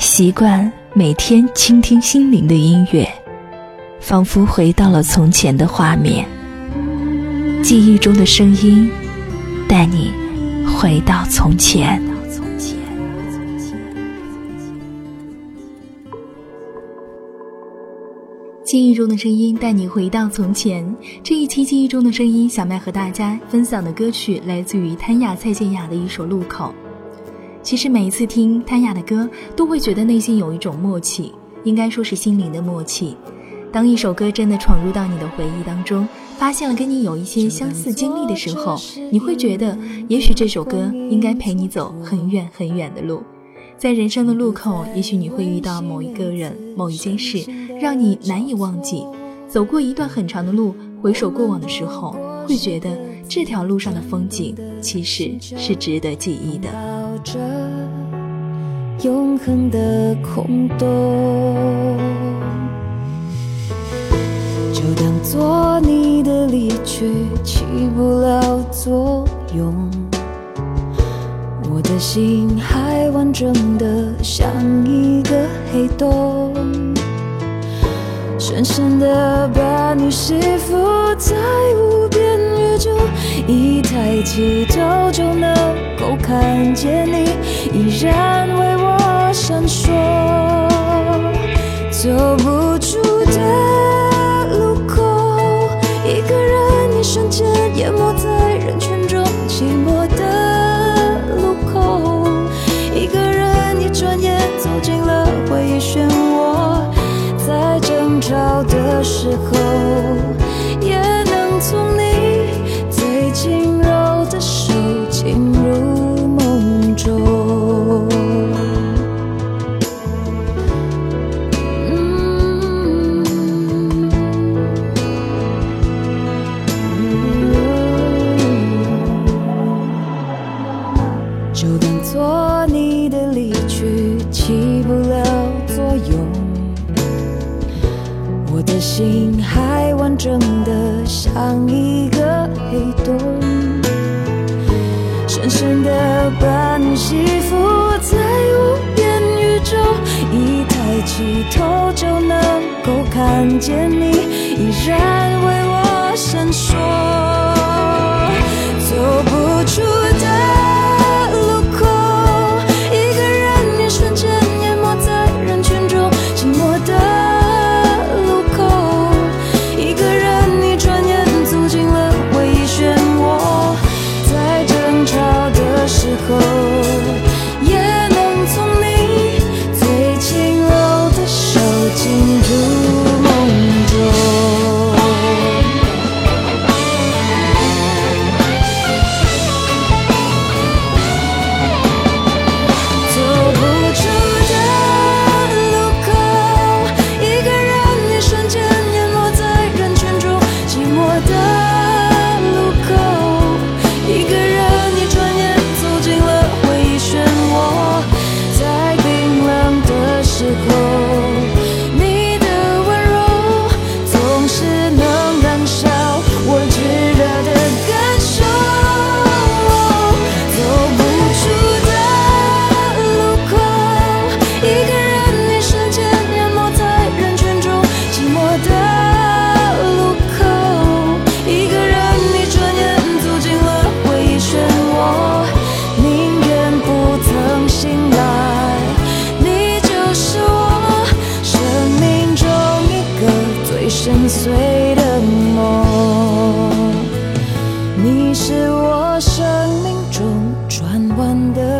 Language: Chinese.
习惯每天倾听心灵的音乐，仿佛回到了从前的画面。记忆中的声音，带你回到从前。记忆中的声音带你回到从前。这一期记忆中的声音，小麦和大家分享的歌曲来自于谭雅、蔡健雅的一首《路口》。其实每一次听谭雅的歌，都会觉得内心有一种默契，应该说是心灵的默契。当一首歌真的闯入到你的回忆当中，发现了跟你有一些相似经历的时候，你会觉得，也许这首歌应该陪你走很远很远的路。在人生的路口，也许你会遇到某一个人、某一件事，让你难以忘记。走过一段很长的路，回首过往的时候，会觉得这条路上的风景其实是值得记忆的。永恒的空洞，就当做你的离去起不了作用。我的心还完整的像一个黑洞，深深的把你吸附在无边宇宙，一抬起头就能够看见你，依然心还完整的像一个黑洞，深深的把你吸附在无边宇宙，一抬起头就能够看见你，依然为我闪烁。碎的梦。你是我生命中转弯的